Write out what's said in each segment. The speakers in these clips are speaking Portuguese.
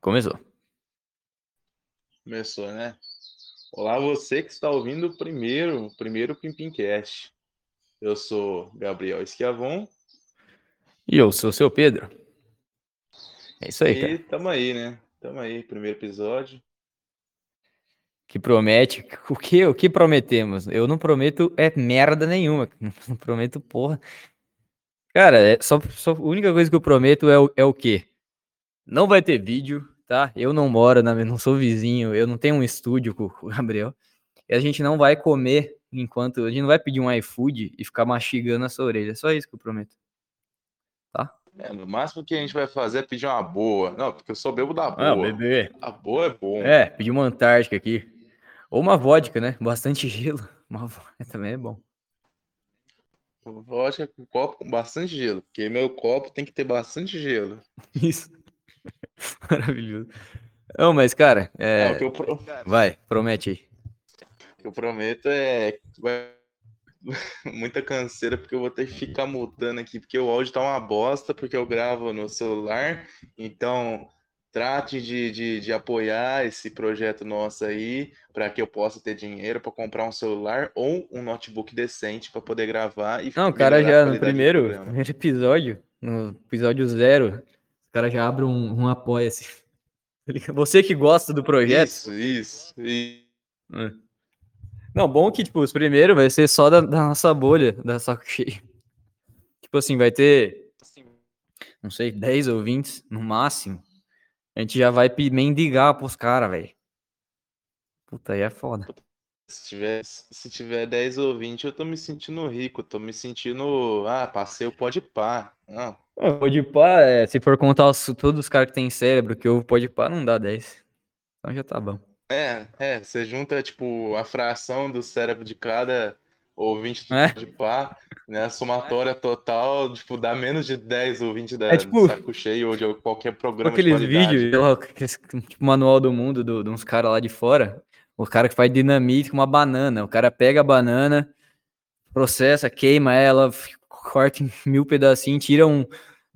Começou. Começou, né? Olá, você que está ouvindo o primeiro, o primeiro Pimpimcast. Eu sou Gabriel Esquiavon. E eu sou o seu Pedro. É isso aí, e cara. tamo aí, né? Tamo aí, primeiro episódio. Que promete. O que, o que prometemos? Eu não prometo é merda nenhuma. Não prometo porra. Cara, é só, só a única coisa que eu prometo é o, é o quê? Não vai ter vídeo, tá? Eu não moro, na, não sou vizinho, eu não tenho um estúdio com, o Gabriel. E a gente não vai comer enquanto. A gente não vai pedir um iFood e ficar mastigando a sua orelha. É só isso que eu prometo. Tá? É, no máximo que a gente vai fazer é pedir uma boa. Não, porque eu sou bebo da boa. Ah, bebê. A boa é bom. É, pedir uma Antártica aqui. Ou uma vodka, né? Bastante gelo. Uma vodka também é bom. Vodka com copo com bastante gelo. Porque meu copo tem que ter bastante gelo. Isso. Maravilhoso. Não, mas, cara, é... Não, pro- vai, promete aí. o que eu prometo é. Muita canseira, porque eu vou ter que ficar mudando aqui, porque o áudio tá uma bosta, porque eu gravo no celular. Então, trate de, de, de apoiar esse projeto nosso aí, para que eu possa ter dinheiro para comprar um celular ou um notebook decente para poder gravar e Não, o cara já no primeiro, episódio, no episódio zero, cara já abre um, um apoia-se. Tá? Você que gosta do projeto. Isso, isso, isso. É. Não, bom que, tipo, os primeiros vai ser só da, da nossa bolha, da saco cheio. Tipo assim, vai ter, não sei, 10 ou 20 no máximo. A gente já vai mendigar pros caras, velho. Puta, aí é foda. Se tiver, se tiver 10 ou 20, eu tô me sentindo rico, tô me sentindo. Ah, passei o pode pá. Não, Pode pá, é, se for contar os- todos os caras que tem cérebro, que pode pá, não dá 10. Então já tá bom. É, é, você junta, tipo, a fração do cérebro de cada ouvinte do É. de pá, né? A somatória total, tipo, dá menos de 10 ou 20 da, É tipo- do saco cheio ou de qualquer programa de aqueles vídeos, tipo, manual do mundo do- de uns caras lá de fora. O cara que faz dinamite com uma banana. O cara pega a banana, processa, queima ela, corta em mil pedacinhos, tira um-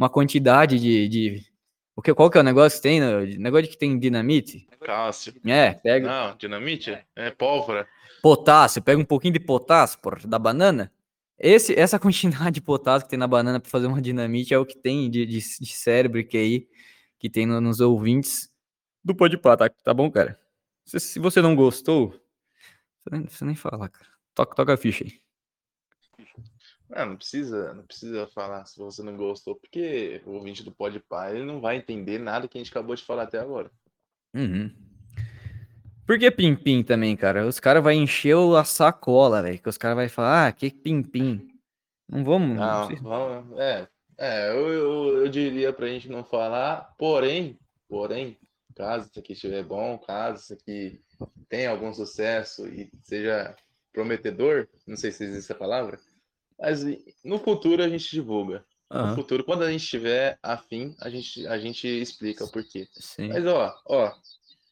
uma quantidade de. de... O que, qual que é o negócio que tem? né? Negócio que tem dinamite? Cálcio. É, pega Não, dinamite? É pólvora. potássio, pega um pouquinho de potássio porra, da banana. Esse, essa quantidade de potássio que tem na banana para fazer uma dinamite é o que tem de, de, de cérebro e QI que tem no- nos ouvintes do Podpah, tá, tá bom, cara? Se, se você não gostou, você nem, você nem fala, cara. Toca, toca a ficha aí. Ah, não precisa, não precisa falar se você não gostou, porque o ouvinte do Podpah, ele não vai entender nada que a gente acabou de falar até agora. Uhum. Por que pim-pim também, cara? Os caras vão encher a sacola, velho. Que os caras vão falar, ah, que pim-pim. Não vamos. não Não, vamos, é, é, eu, eu, eu diria pra gente não falar, porém, porém, caso isso aqui estiver bom, caso isso aqui tenha algum sucesso e seja prometedor, não sei se existe essa palavra, mas no futuro a gente divulga. No Aham, futuro, quando a gente tiver afim, a gente, a gente explica o porquê. sim. Mas ó, ó,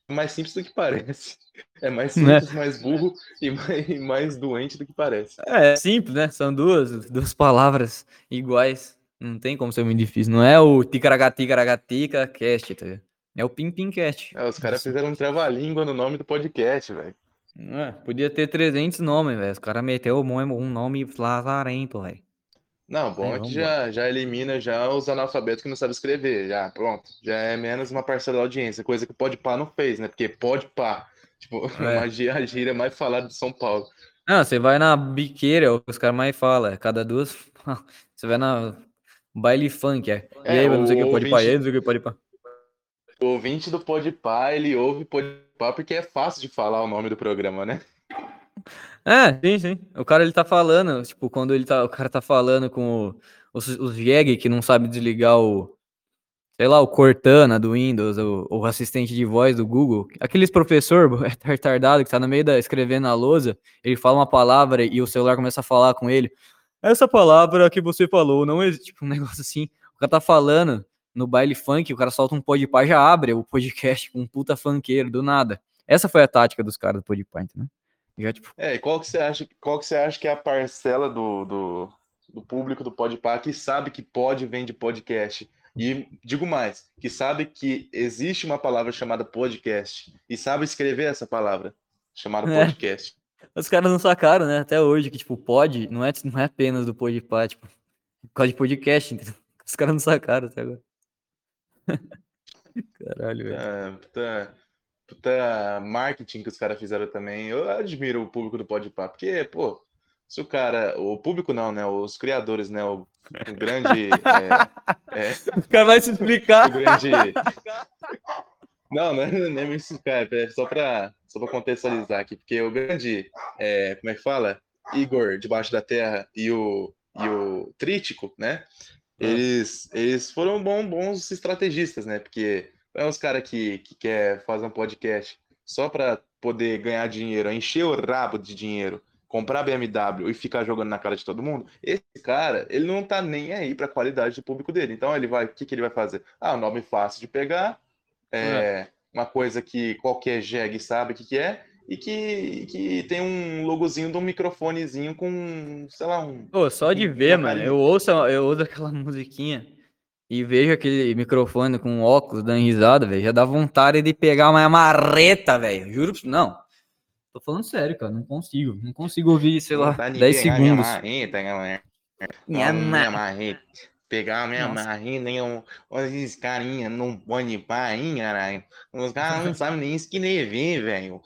é mais simples do que parece. É mais Né? simples, mais burro e mais, e mais doente do que parece. É, é simples, né? São duas, duas palavras iguais. Não tem como ser muito difícil. Não é o ticaragatica cast, tá? É o pim pim cast. É, os caras fizeram um trava-língua no nome do podcast, velho. É? Podia ter 300 nomes, velho. Os caras meteu um nome lazarento, velho. Não, bom é que já, já elimina já os analfabetos que não sabem escrever. Já, pronto. Já é menos uma parcela da audiência, coisa que o Podpah não fez, né? Porque Podpah, tipo, É. uma gíria, a gíria mais falada de São Paulo. Não, você vai na biqueira, é os caras mais falam. é Cada duas. Você vai na baile funk, é. E É, aí, não sei o que pode pá, e ouvinte- não sei o que pode pá. O ouvinte do Podpah, ele ouve Porque é fácil de falar o nome do programa, né? É, sim, sim. O cara ele tá falando, tipo, quando ele tá, o cara tá falando com os, os jegue que não sabe desligar o, sei lá, o Cortana do Windows, o, o assistente de voz do Google. Aqueles professor retardado que tá no meio da escrevendo na lousa, ele fala uma palavra e o celular começa a falar com ele. Essa palavra que você falou não existe, tipo, um negócio assim. O cara tá falando no baile funk, o cara solta um podpah, já abre o podcast com um puta funkeiro do nada. Essa foi a tática dos caras do podpah, entendeu? Já, tipo, É, e qual que você acha, qual que você acha que é a parcela do, do, do público do Podpah que sabe que pode vem de podcast E digo mais, que sabe que existe uma palavra chamada podcast e sabe escrever essa palavra chamada É. podcast. Os caras não sacaram, né? Até hoje, que, tipo, pod não é, não é apenas do podpah, tipo, por causa de podcast, entendeu? Os caras não sacaram até agora. Caralho, velho. Ah, puta, puta marketing que os caras fizeram também. Eu admiro o público do Podpah, porque, pô, se o cara, o público não, né? Os criadores, né? O, o grande, é, é, O cara vai se o explicar. grande. Não, não é nem me explicar, é só pra, só pra contextualizar aqui, porque o grande, é, como é que fala? Igor debaixo da terra e o, e o Trítico, né? Eles, eles foram bom, bons estrategistas, né? Porque é uns caras que, que quer fazer um podcast só para poder ganhar dinheiro, encher o rabo de dinheiro, comprar BMW e ficar jogando na cara de todo mundo. Esse cara, ele não tá nem aí para a qualidade do público dele. Então ele vai, o que, que ele vai fazer? Ah, um nome fácil de pegar, é, uma coisa que qualquer jegue sabe o que, que é. E que, que tem um logozinho de um microfonezinho com, sei lá, um. Pô, só de Uma ver, mano, eu ouço, eu ouço aquela musiquinha e vejo aquele microfone com óculos dando risada, velho, já dá vontade de pegar uma marreta, velho, juro pra Não, tô falando sério, cara, não consigo, não consigo ouvir, sei lá, Vontade de 10 pegar minha segundos. marreta, galera. Minha Minha, ma- minha marreta. Pegar a minha marreta e um, olha esses carinha não pode pá, hein, caralho. Os caras não sabem nem escrever, velho.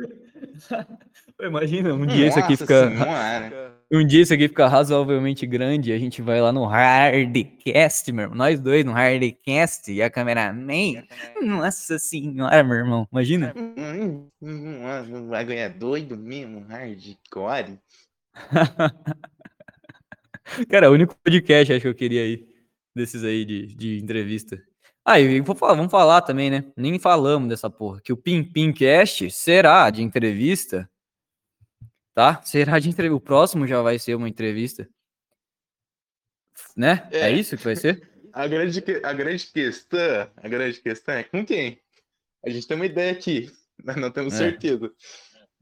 Imagina, um dia isso aqui Nossa fica, senhora. um dia isso aqui fica razoavelmente grande, e a gente vai lá no Hardcast, meu irmão, nós dois no Hardcast, e a cameraman, nossa senhora, meu irmão, imagina. Hum, hum, hum, Vai ganhar doido mesmo, hardcore. Cara, é o único podcast acho que eu queria ir desses aí de, de entrevista. Ah, e vou falar, vamos falar também, né? Nem falamos dessa porra. Que o Pim Pim Cast será de entrevista. Tá? Será de entrevista. O próximo já vai ser uma entrevista. Né? É, É. isso que vai ser? A grande, a grande questão, a grande questão é com quem? A gente tem uma ideia aqui, mas não temos É. certeza.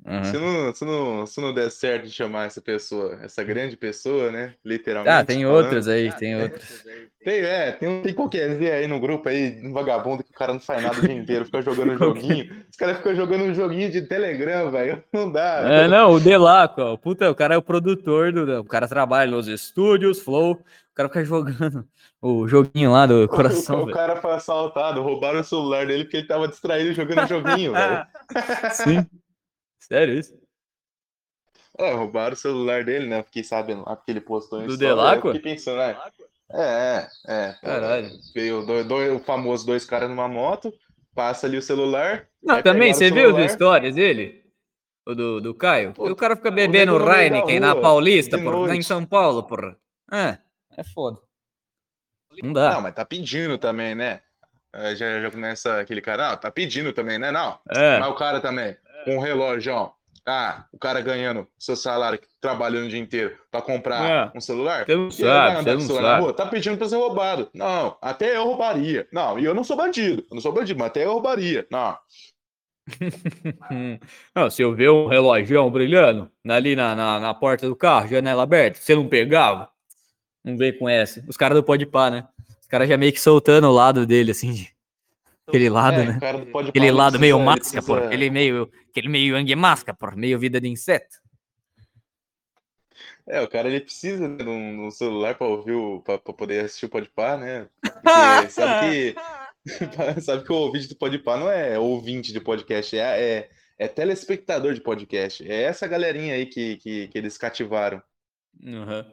Aham. Se, não, se, não, se não der certo de chamar essa pessoa, essa grande pessoa, né? Literalmente. Ah, tem falando. outras aí, tem outras. Tem, é, tem, tem qualquer Zé aí no grupo aí, um vagabundo que o cara não faz nada o dia inteiro, fica jogando um joguinho. Os caras ficam jogando um joguinho de Telegram, velho. Não dá. É, não, o Delaco, ó. Puta, o cara é o produtor do. O cara trabalha nos estúdios, Flow. O cara fica jogando o joguinho lá do coração. o, o cara foi assaltado, roubaram o celular dele porque ele tava distraído jogando joguinho, velho. Sim. Sério isso? É, roubaram o celular dele, né? Fiquei sabendo lá porque ele postou Do. Delaco? Fiquei pensando, né? É, é, é. Caralho. Veio dois, dois, o famoso dois caras numa moto, passa ali o celular. Não, também, o você viu as histórias dele? O do, do Caio? Pô, o cara fica o bebendo da Heineken na rua, Paulista, porra, em. São Paulo, porra. É, é foda. Não dá. Não, mas tá pedindo também, né? Aí Já, já começa aquele cara, ah, tá pedindo também, né? Não, é, mas o cara também, com um relógio, ó. Ah, o cara ganhando seu salário, trabalhando o dia inteiro pra comprar É. um celular. você não sabe, você não celular na sabe. rua, tá pedindo pra ser roubado. Não, até eu roubaria. Não, e eu não sou bandido. Eu não sou bandido, mas até eu roubaria. Não. Não, se eu ver um relógio brilhando ali na, na, na porta do carro, janela aberta, você não pegava? Não vem com essa. Os caras do Pode Pá, né? Os caras já meio que soltando o lado dele, assim, de... aquele lado, É, né? Aquele lado meio ele máscara, porra. precisa- Aquele meio, aquele meio Yang máscara, porra. Meio vida de inseto. É, o cara ele precisa né, de um, de um celular pra ouvir o, pra, pra poder assistir o Podpah, né? Porque sabe que sabe que o ouvinte do Podpah não é ouvinte de podcast, é, é, é telespectador de podcast. É essa galerinha aí que, que, que eles cativaram. Uhum.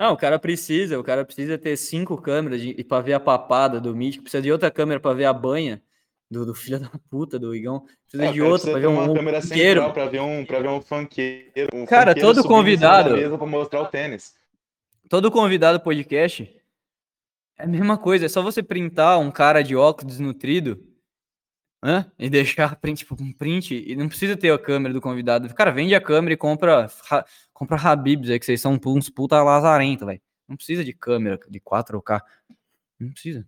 Não, o cara precisa, o cara precisa ter cinco câmeras para ver a papada do Mítico, precisa de outra câmera para ver a banha do, do filho da puta do Igão, precisa É, o de outra para ver uma um câmera funkeiro. central pra ver um para ver um funkeiro, um Cara, funkeiro todo convidado- pra mostrar o tênis. Todo convidado do podcast é a mesma coisa, é só você printar um cara de óculos desnutrido hã? e deixar print, tipo, um print e não precisa ter a câmera do convidado. Cara, vende a câmera e compra, ra- compra Habibs aí, que vocês são uns puta lazarento, velho. Não precisa de câmera de 4K. Não precisa.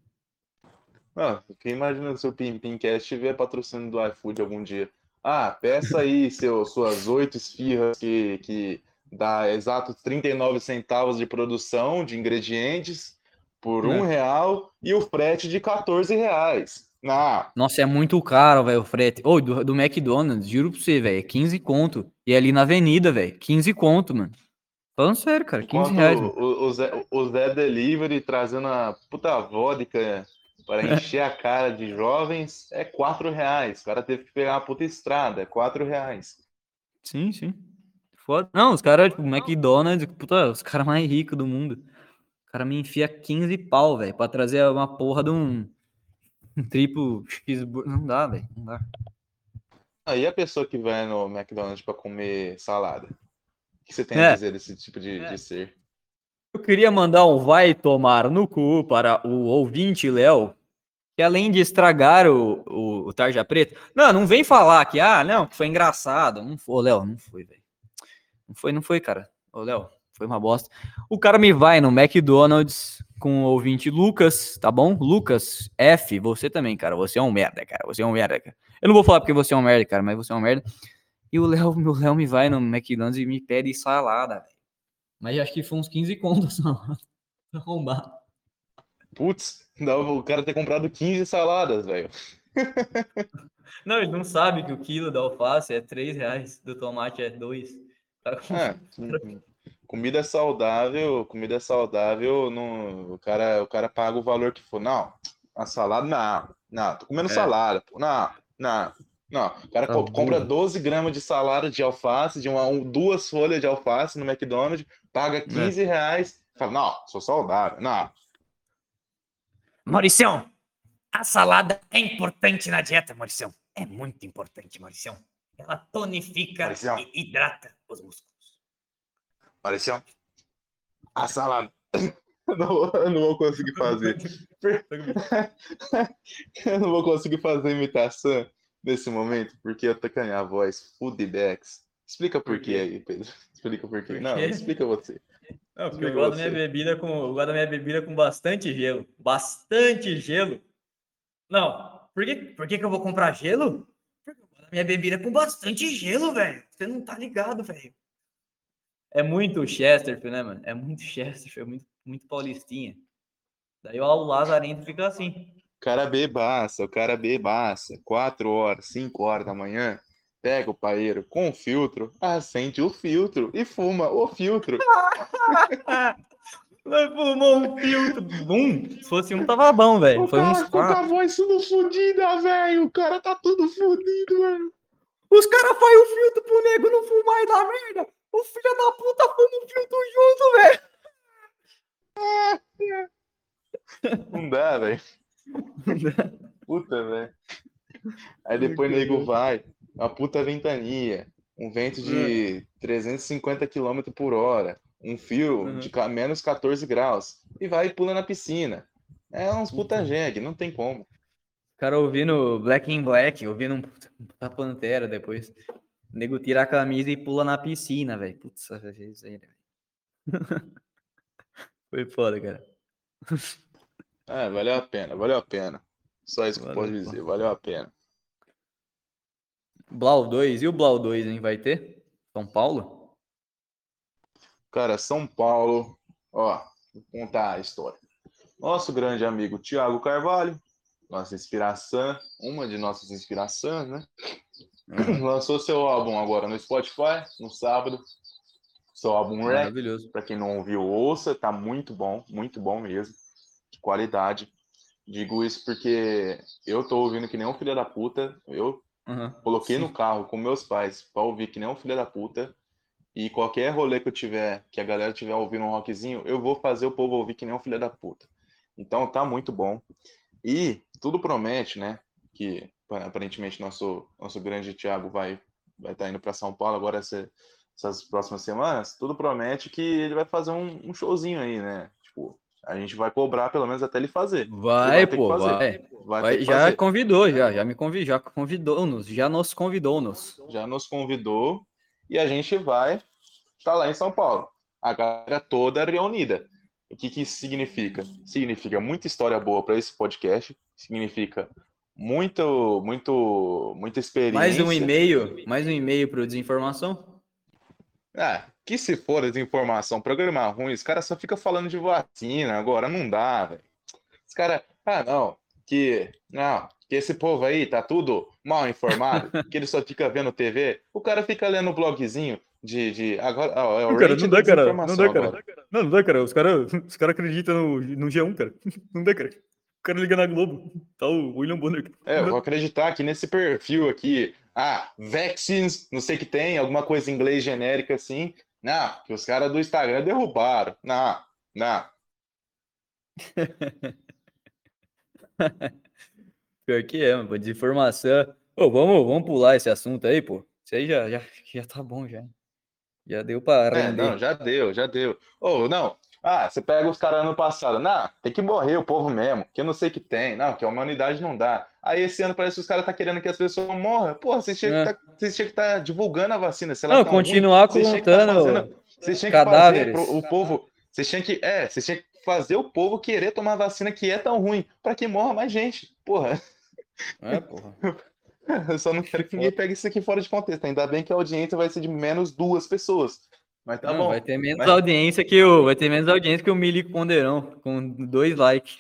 Ah, fiquei imaginando se o Pim Pincast tiver patrocínio do iFood algum dia. Ah, peça aí seu, suas oito esfirras que, que dá exatos 39 centavos de produção de ingredientes por É. um real e o frete de 14 reais. Não, Nossa, é muito caro, velho, o frete. Ô, do, do McDonald's, juro pra você, velho, é 15 conto. E é ali na avenida, velho, 15 conto, mano. Falando sério, cara, 15 enquanto reais. o, o, Zé, o Zé Delivery trazendo a puta vodka para encher a cara de jovens é 4 reais. O cara teve que pegar uma puta estrada, é 4 reais. Sim, sim. Foda. Não, os caras, tipo, McDonald's, puta, os caras mais ricos do mundo. O cara me enfia 15 pau, velho, pra trazer uma porra de um, um triplo cheeseburger. Não dá, velho, não dá. Aí a pessoa que vai no McDonald's para comer salada. O que você tem É. a dizer desse tipo de, É. de ser? Eu queria mandar um vai tomar no cu para o ouvinte Léo, que além de estragar o, o, o Tarja Preta. Não, não vem falar que, ah, não, que foi engraçado. Não foi, Léo, não foi, velho. Não foi, não foi, cara. Ô, Léo, foi uma bosta. O cara me vai no McDonald's com o ouvinte Lucas, tá bom? Lucas F, você também, cara. Você é um merda, cara. Você é um merda, cara. Eu não vou falar porque você é um merda, cara, mas você é um merda. E o Léo, meu Léo me vai no McDonald's e me pede salada, velho. Mas acho que foi uns 15 contos salada. Pra arrombar. Putz, o cara ter comprado 15 saladas, velho. Não, ele não sabe que o quilo da alface é 3 reais, do tomate é 2. Tá com- É, comida saudável, comida saudável, não, o, cara, o cara paga o valor que for. Não, a salada, não, não, tô comendo É. salada, pô, não, não, não. O cara Tá co- compra burro. 12 gramas de salada de alface, de uma, um- duas folhas de alface no McDonald's, paga É. 15 reais, fala, não, sou saudável, não. Mauricião, a salada é importante na dieta, Mauricião. É muito importante, Mauricião. Ela tonifica Mauricião. e hidrata os músculos. Pareceu a salada. não, eu não vou conseguir fazer. eu não vou conseguir fazer imitação nesse momento, porque eu tô com a minha voz foodbacks. Explica por quê quê? aí, Pedro. Explica por quê. Não, quê? explica você. Não, porque eu da minha bebida com. Eu da minha bebida com bastante gelo. Bastante gelo. Não. Por que, por que, que eu vou comprar gelo? Porque eu da minha bebida com bastante gelo, velho. Você não tá ligado, velho. É muito Chesterfield, né, mano? É muito Chesterfield, é muito, muito paulistinha. Daí o Lazarento fica assim. O cara bebaça, o cara bebaça. 4 horas, 5 horas da manhã, pega o paeiro com filtro, acende o filtro e fuma o filtro. Fumou um filtro. Um. Se fosse um, tava bom, velho. O Foi cara uns com quatro. a voz tudo fodida, velho. O cara tá tudo fodido, velho. Os caras fazem o filtro pro nego não fumar e dar merda. O filho da puta fuma o filtro junto, velho. Não dá, velho. Puta, velho. Aí depois o nego vai, uma puta ventania, um vento de 350 km por hora, um fio Uhum. de menos 14 graus, e vai e pula na piscina. É uns puta jegue, não tem como. O cara ouvindo Black in Black, ouvindo um puta Pantera depois. O nego tira a camisa e pula na piscina, velho. Putz, isso aí, velho. Foi foda, cara. É, valeu a pena, valeu a pena. Só isso que eu Valeu, posso pô. dizer, valeu a pena. Blau 2, e o Blau 2, hein? Vai ter? São Paulo? Cara, São Paulo, ó, vou contar a história. Nosso grande amigo Tiago Carvalho, nossa inspiração, uma de nossas inspirações, né? Lançou seu álbum agora no Spotify, no sábado. Seu álbum Maravilhoso. para quem não ouviu, ouça, tá muito bom, muito bom mesmo, de qualidade. Digo isso porque eu tô ouvindo que nem um filho da puta, eu Aham. Coloquei no carro com meus pais pra ouvir que nem um filho da puta. E qualquer rolê que eu tiver, que a galera tiver ouvindo um rockzinho, eu vou fazer o povo ouvir que nem um filho da puta. Então tá muito bom. E tudo promete, né? Que pa- aparentemente nosso, nosso grande Thiago vai vai estar indo para São Paulo agora essa- essas próximas semanas. Tudo promete que ele vai fazer um, um showzinho aí, né? Tipo, a gente vai cobrar pelo menos até ele fazer. Vai, ter que pô, fazer. vai. Vai, Vai, já fazer. convidou, já, já me convidou, já convidou-nos, já nos convidou-nos. já nos convidou e a gente vai estar lá em São Paulo. A galera toda reunida. O que, que isso significa? Significa muita história boa para esse podcast, significa muito, muito, muita experiência. Mais um e-mail, mais um e-mail para Desinformação. Ah, que se for desinformação, programa ruim, os caras só ficam falando de vacina agora, não dá, velho. Os caras, ah, não, que, não, que esse povo aí tá tudo mal informado, que ele só fica vendo TV. O cara fica lendo blogzinho de, de agora, ó, é o Não, cara, não dá, cara. Não dá, cara. agora. Não, não dá, cara. Os caras os cara acreditam no, no G1, cara. Não dá, cara. O cara liga na Globo. Tá o William Bonner. É, eu vou acreditar aqui nesse perfil aqui, ah, vaccines, não sei o que tem, alguma coisa em inglês genérica assim. Não, que os caras do Instagram derrubaram. Não, não. Pior que é, mano. Desinformação. Ô, vamos, vamos pular esse assunto aí, pô. Isso aí já, já, já tá bom, já. Já deu pra É, não, já deu, já deu. Ou não, ah, você pega os caras ano passado, não, tem que morrer o povo mesmo, que eu não sei o que tem, não, que a humanidade não dá. Aí esse ano parece que os caras tá querendo que as pessoas morram. Porra, vocês tinham É. que tá, que estar divulgando a vacina, sei lá, Não, ruim. continuar que tá contando fazendo- Vocês tinham que cadáveres. pro- o povo, vocês tinham que, é, vocês tinham que fazer o povo querer tomar vacina que é tão ruim, pra que morra mais gente. Porra, É, porra. eu só não quero que ninguém pegue isso aqui fora de contexto. Ainda bem que a audiência vai ser de menos duas pessoas. Mas tá Não, bom. vai ter menos Mas- audiência que o. Vai ter menos audiência que o Milico Ponderão, com dois likes.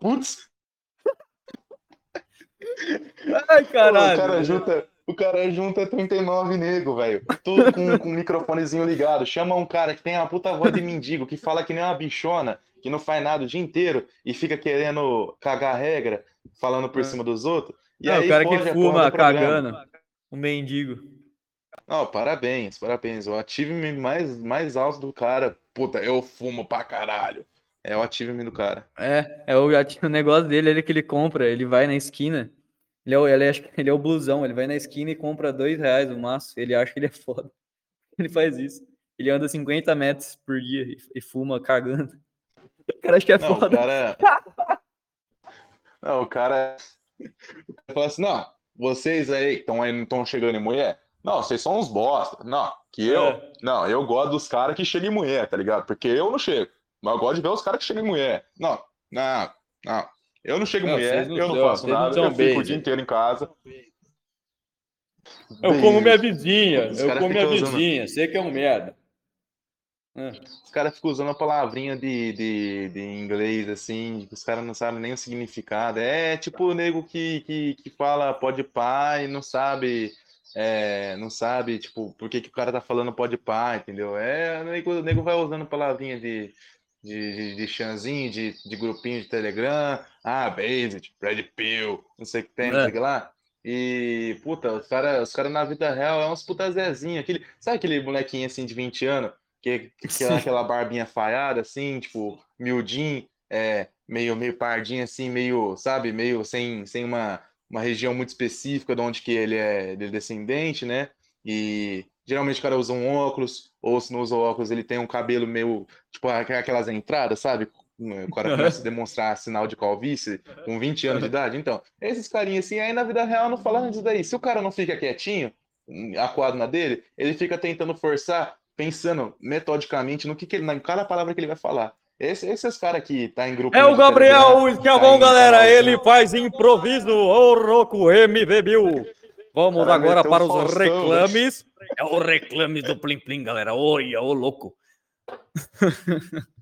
Putz, Ai, Pô, caralho. o cara junta, o cara junta 39 nego, velho. Tudo com, com o microfonezinho ligado. Chama um cara que tem uma puta voz de mendigo, que fala que nem uma bichona, que não faz nada o dia inteiro e fica querendo cagar regra, falando por É. cima dos outros. E Não, aí o cara que fuma cagando. Um mendigo. Não, parabéns, parabéns. O achievement mais, mais alto do cara. Puta, eu fumo pra caralho. É o achievement do cara. É, é o, o negócio dele, ele que ele compra, ele vai na esquina. Ele é, o, ele, é, ele é o blusão, ele vai na esquina e compra dois reais o maço. Ele acha que ele é foda. Ele faz isso. Ele anda 50 metros por dia e, e fuma cagando. O cara acha que é Não, o foda. cara. Não, o cara. O cara fala assim: não, vocês aí que estão chegando em mulher? Não, vocês são uns bosta. Não, que eu. É. Não, eu gosto dos caras que chegam em mulher, tá ligado? Porque eu não chego. Mas eu gosto de ver os caras que chegam em mulher. Não, não, não. Eu não chego em Não, mulher, não eu não faço não nada, são eu fico o dia inteiro em casa. Eu como minha vizinha, Os eu como minha usando- vizinha, você que é um merda. É. Os caras ficam usando a palavrinha de, de, de inglês, assim, que os caras não sabem nem o significado. É tipo o nego que, que, que fala pode e não sabe, é, não sabe, tipo, por que, que o cara tá falando pode pá, entendeu? É, o nego, o nego vai usando palavrinha de, de, de, de chanzinho, de, de grupinho de Telegram, ah, Based, Red Pill, não sei o que tem, não É. sei o que lá. E, puta, os caras os cara na vida real é uns puta Zezinho, aquele, sabe aquele molequinho assim de 20 anos? que, que é aquela barbinha falhada, assim, tipo, miudinho, é, meio, meio pardinho, assim, meio, sabe, meio sem, sem uma, uma região muito específica de onde que ele é, ele é descendente, né? E geralmente o cara usa um óculos, ou se não usa óculos, ele tem um cabelo meio, tipo, aquelas entradas, sabe? O cara começa a demonstrar sinal de calvície com 20 anos de idade. Então, esses carinhas assim, aí na vida real não fala disso daí. Se o cara não fica quietinho, acuado na dele, ele fica tentando forçar, pensando metodicamente no que, que ele, na cada palavra que ele vai falar. Esse, esses caras que tá em grupo. É o Gabriel Telegram, Esquiavão, tá em galera. canal de- Ele faz improviso. Ô, Roco MV Bill. Vamos Cara, agora para um os Faustão, reclames. É o reclame do Plim Plim, galera. Olha, ô louco.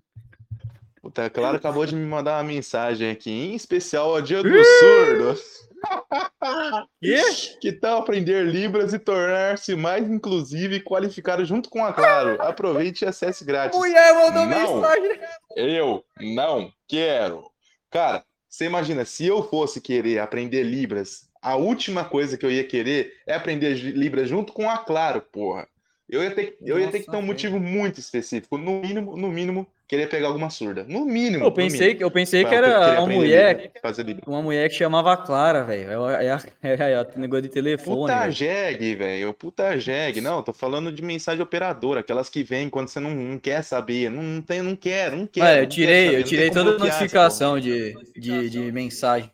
Puta, é claro, acabou de me mandar uma mensagem aqui, em especial ao Dia do Surdo. Quê? Que tal aprender Libras e tornar-se mais inclusivo e qualificado junto com a Claro? Aproveite e acesse grátis. Mulher mandou Não. mensagem. Eu não quero. Cara, você imagina, se eu fosse querer aprender Libras, a última coisa que eu ia querer é aprender Libras junto com a Claro, porra. Eu ia ter, eu ia ter que ter um motivo muito específico. No mínimo, no mínimo, querer pegar alguma surda. No mínimo. Eu pensei, mínimo, que- eu pensei que era uma mulher, Libras. uma mulher que chamava Clara, velho. É, é, é, é, o negócio de telefone. Puta velho. jegue, velho. Puta jegue. Não, tô falando de mensagem operadora, aquelas que vêm quando você não, não quer saber. Não, não tem, não quer, não quer. Mano, não eu tirei, eu tirei toda a notificação de, de, de mensagem.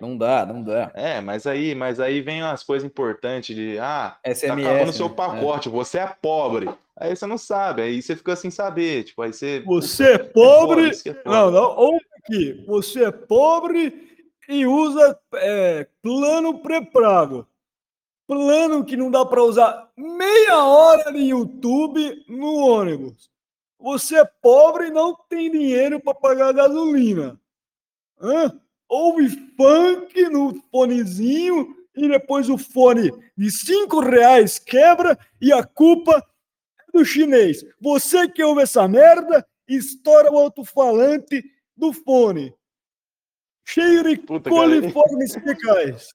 Não dá, não dá. É, mas aí, mas aí vem umas coisas importantes de, ah, tá SMS. acabando o seu né? pacote, você é pobre. Aí você não sabe, aí você fica sem saber, tipo, aí você... Você é pobre. isso que é. Não, não. Ou aqui. Você é pobre e usa é, plano pré-pago. plano que não dá para usar meia hora de YouTube no ônibus. Você é pobre e não tem dinheiro para pagar gasolina. Hã? Ouve funk no fonezinho e depois o fone de cinco reais quebra e a culpa é do chinês. Você que ouve essa merda, estoura o alto-falante do fone. Cheio de Puta, coliformes fecais.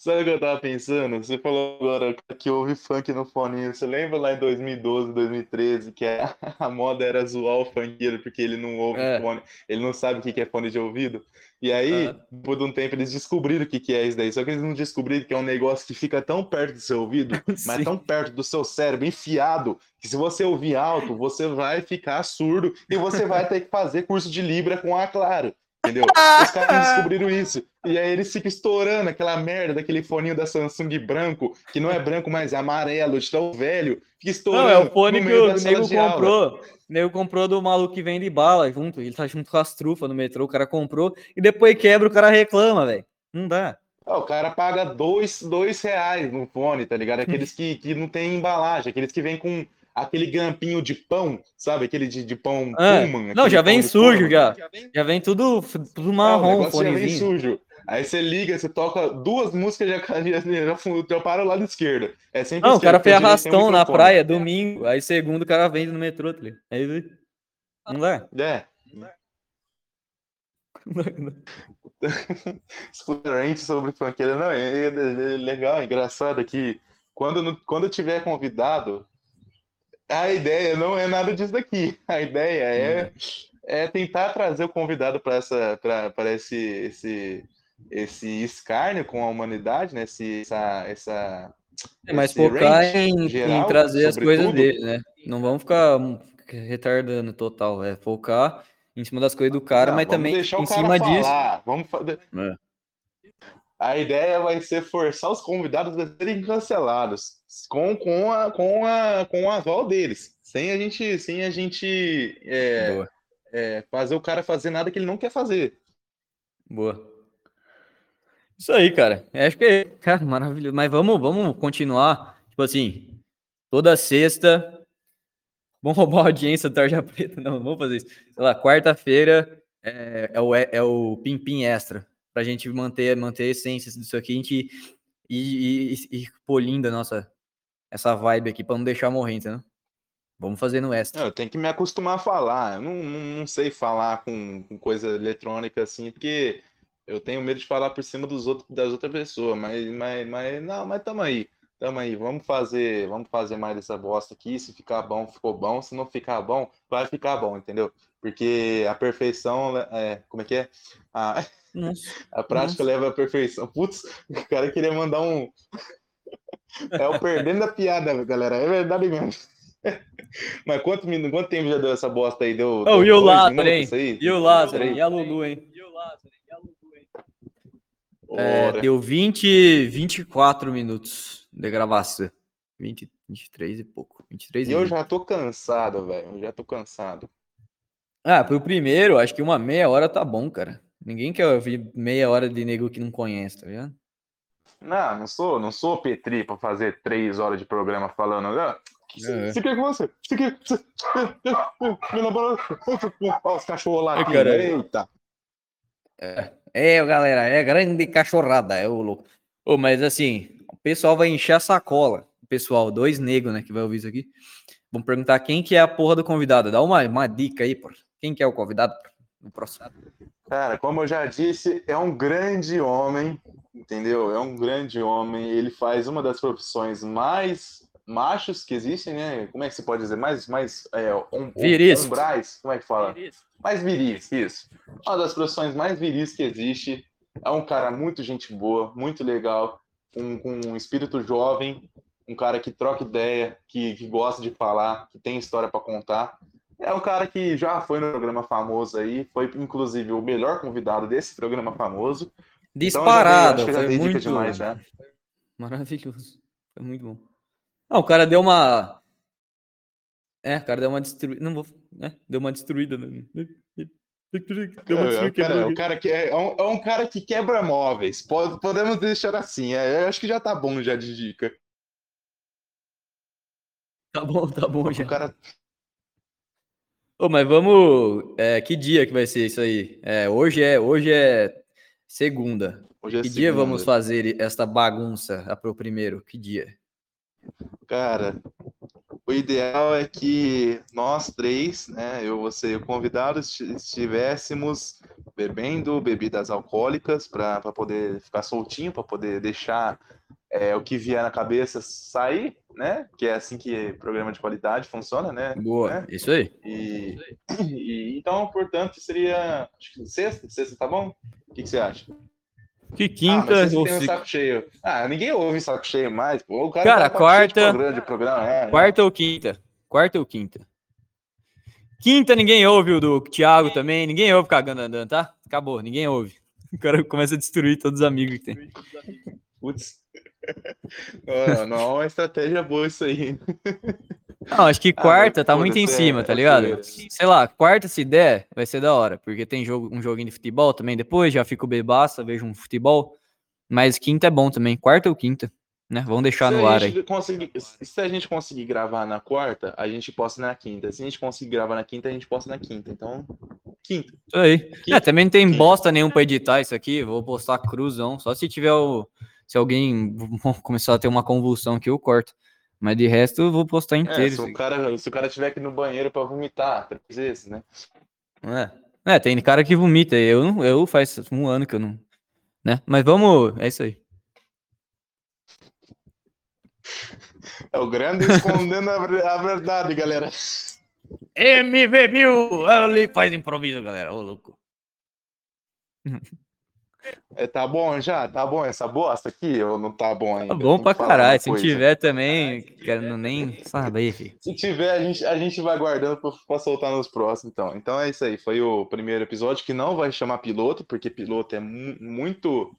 Sabe o que eu tava pensando? Você falou agora que houve funk no fone. Você lembra lá em 2012, 2013, que a, a moda era zoar o funkeiro porque ele não ouve É. fone, ele não sabe o que é fone de ouvido. E aí, Ah. depois de um tempo, eles descobriram o que é isso daí. Só que eles não descobriram que é um negócio que fica tão perto do seu ouvido, mas tão perto do seu cérebro, enfiado, que se você ouvir alto, você vai ficar surdo e você vai ter que fazer curso de Libra com a Claro. Entendeu? Os caras descobriram isso. E aí eles ficam estourando aquela merda daquele foninho da Samsung branco, que não é branco, mas é amarelo, de tão velho. Fica estourando. Não, é o fone que o nego aula. comprou. O nego comprou do maluco que vende bala junto. Ele tá junto com as trufas no metrô. O cara comprou e depois quebra, o cara reclama, velho. Não dá. Ah, o cara paga dois, dois reais no fone, tá ligado? Aqueles que, que não tem embalagem, aqueles que vem com aquele grampinho de pão, sabe? Aquele de, de pão É. Pullman, Não, já vem sujo forno. já. Já vem tudo, tudo marrom, o negócio já vem fonezinho. sujo. Aí você liga, você toca duas músicas já, já, já, já para o lado esquerdo. É sempre Não, o cara fez arrastão na praia domingo. Aí segundo o cara vende no metrô, tá? Aí ele- não dá. É, Não dá, não dá. explorante sobre funkeiro. Não, é, é- é legal, é engraçado que quando, quando eu tiver convidado, a ideia não é nada disso daqui. A ideia é, é tentar trazer o convidado para essa para esse, esse esse escárnio com a humanidade, né? Esse, essa, essa É, mas focar em, em geral, trazer as coisas tudo. dele, né? Não vamos ficar retardando total. É focar em cima das coisas do cara, mas também em cima disso. falar. Vamos fazer. É. A ideia vai ser forçar os convidados a serem cancelados com, com, a, com, a, com o aval deles, sem a gente, sem a gente é, é, fazer o cara fazer nada que ele não quer fazer. boa. Isso aí, cara. Eu Acho que é, cara, maravilhoso. Mas vamos, vamos continuar. Tipo assim, toda sexta. Vamos roubar a audiência do Tarja Preta? Não, não vamos fazer isso. Sei lá, quarta-feira é, é o, é o Pim Pim Extra. Pra gente manter, manter a essência disso aqui a gente, e, e, e, e polindo a nossa, essa vibe aqui pra não deixar morrer, entendeu? Vamos fazer no extra. Eu tenho que me acostumar a falar. Eu não, não, não sei falar com, com coisa eletrônica assim, porque eu tenho medo de falar por cima dos outros, das outras pessoas. Mas, mas, mas não, mas tamo aí. Tamo aí. Vamos fazer, vamos fazer mais dessa bosta aqui. Se ficar bom, ficou bom. Se não ficar bom, vai ficar bom, entendeu? Porque a perfeição, é, como é que é? A, Nossa. a prática leva à perfeição. Putz, o cara queria mandar um. É o perdendo a piada, galera. É verdade mesmo. Mas quanto, quanto tempo já deu essa bosta aí? Deu, Oh, deu e o dois Lázaro, minutos hein? isso aí? E o Lázaro, e a Lulu, hein? É, deu 20, 24 minutos de gravação. 20, 23 e pouco. 23 E e eu 20. já tô cansado, velho. Eu já tô cansado. Ah, pro primeiro, acho que uma meia hora tá bom, cara. Ninguém quer ouvir meia hora de nego que não conhece, tá ligado? Não, não sou, não sou Petri pra fazer três horas de programa falando. Ah, É. Você quer que você? Você quer. Olha os cachorros lá. Eita. É, galera, é grande cachorrada, é o louco. Ô, mas assim, o pessoal vai encher a sacola. O pessoal, dois negros, né, que vai ouvir isso aqui. Vão perguntar quem que é a porra do convidado. Dá uma, uma dica aí, pô. Quem que é o convidado no próximo? Cara, como eu já disse, é um grande homem, entendeu? É um grande homem. Ele faz uma das profissões mais machos que existem, né? Como é que se pode dizer? Mais, mais é, um, Viris. umbrais, como é que fala? Mais viris, isso. Uma das profissões mais viris que existe. É um cara muito gente boa, muito legal, com, com um espírito jovem, um cara que troca ideia, que, que gosta de falar, que tem história para contar. É um cara que já foi no programa famoso aí, foi inclusive o melhor convidado desse programa famoso. Então, eu já dei- Disparado, eu já foi muito demais já. maravilhoso. Foi muito bom. Ah, o cara deu uma. É, o cara deu uma destruída. Não vou. né? Deu uma destruída. né? Deu uma É, o desfile, cara, quebrou o aqui. cara que é, é um, é um cara que quebra móveis. Pode- podemos deixar assim. É, eu acho que já tá bom já de dica. Tá bom, tá bom já. O cara Ô, mas vamos. é, que dia que vai ser isso aí? É, hoje é hoje é segunda. hoje é Que dia vamos segunda. fazer esta bagunça a pro primeiro? Que dia? Cara, o ideal é que nós três, né, eu, você e o convidado, esti- estivéssemos bebendo bebidas alcoólicas para poder ficar soltinho, para poder deixar é, o que vier na cabeça sair, né? Que é assim que programa de qualidade funciona, né? Boa, né? isso aí. E, e- então, portanto, seria acho que sexta, sexta tá bom? O que, que você acha? Que Ah, quinta mas ou têm um se- saco cheio. Ah, ninguém ouve saco cheio mais. Pô. O cara, Cara, tá de quarta- programa, de programa, é, né? quarta ou quinta? Quarta ou quinta? Quinta ninguém ouve o do Thiago também, ninguém ouve cagando andando, tá? Acabou, ninguém ouve. O cara começa a destruir todos os amigos que tem. Putz. Não, não é uma estratégia boa isso aí. Não, acho que Ah, quarta mas tá muito em cima, é- tá é ligado? zoeira. Sei lá, quarta se der, vai ser da hora, porque tem jogo, um joguinho de futebol também depois, já fico bebaça, vejo um futebol. Mas quinta é bom também, quarta ou quinta, né? Vamos deixar se no ar aí. se a gente conseguir gravar na quarta, a gente posta na quinta. Se a gente conseguir gravar na quinta, a gente posta na quinta. Então, quinta. Isso aí. Quinta. É, também não tem Quinta. bosta nenhum pra editar isso aqui, vou postar cruzão, só se tiver o... Se alguém começar a ter uma convulsão aqui, eu corto. Mas de resto, eu vou postar É, inteiro. se, isso o aqui. cara, se o cara tiver que ir no banheiro pra vomitar três vezes, né? É. É, tem cara que vomita. Eu, não- eu faz um ano que eu não. Né? Mas vamos. É isso aí. É o grande escondendo a, ver- a verdade, galera. MV1000! Ali faz improviso, galera. Ô, louco. É, tá bom já? Tá bom essa bosta aqui? Ou não tá bom ainda? Tá bom pra caralho. Se tiver também, quero nem saber, filho. Se tiver, a gente, a gente vai guardando pra, pra soltar nos próximos, então. Então é isso aí. Foi o primeiro episódio que não vai chamar piloto, porque piloto é mu- muito.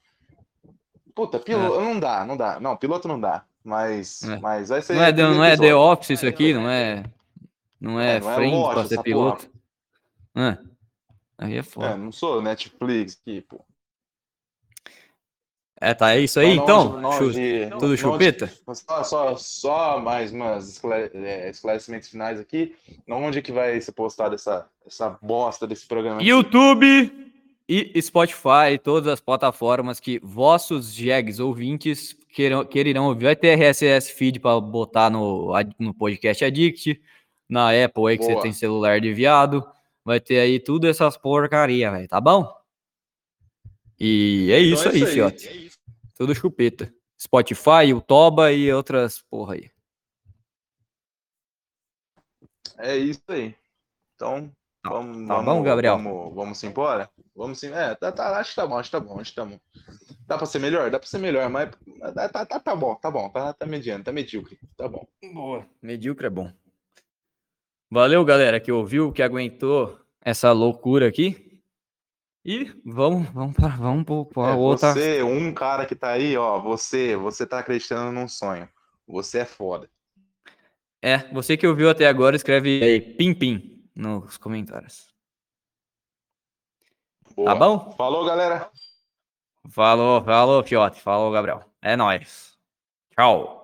Puta, piloto. Não dá, não dá. Não, piloto não dá. Mas, É. mas vai ser. Não é, não é The. Office isso aqui, não é. Não é, É, não é loja pra ser piloto. É. Aí é É, foda. não sou Netflix aqui, pô. É, tá, é isso aí Não, então? não, Chu- de- Tudo não, chupeta? de- Só, só, só mais umas esclare- é, esclarecimentos finais aqui. Onde é que vai ser postada essa, essa bosta desse programa? aqui? YouTube e Spotify, todas as plataformas que vossos jegs ouvintes queiram, querirão ouvir. Vai ter RSS feed para botar no, no podcast Addict, na Apple aí que você Boa. tem celular de viado. Vai ter aí tudo essas porcaria, velho, tá bom? E é Então isso é aí, fiote. Tudo chupeta. Spotify, o Toba e outras porra aí. É isso aí. Então, Tá- vamos, tá vamos, bom, Gabriel? Vamos, vamos embora? Vamos sim. É, tá, tá, acho que tá bom, acho que tá bom, acho que tá bom. Dá pra ser melhor? Dá pra ser melhor, mas mas tá, tá, tá, tá bom, tá bom, tá, tá mediano, tá medíocre, tá bom. Boa. Medíocre é bom. Valeu, galera, que ouviu, que aguentou essa loucura aqui. E vamos, vamos para vamos pra É, outra. Você, um cara que tá aí, ó, você, você tá acreditando num sonho. Você é foda. É, você que ouviu até agora, escreve aí pim pim nos comentários. Boa. Tá bom? Falou, galera. Falou, falou, fiote. Falou, Gabriel. É nóis. Tchau.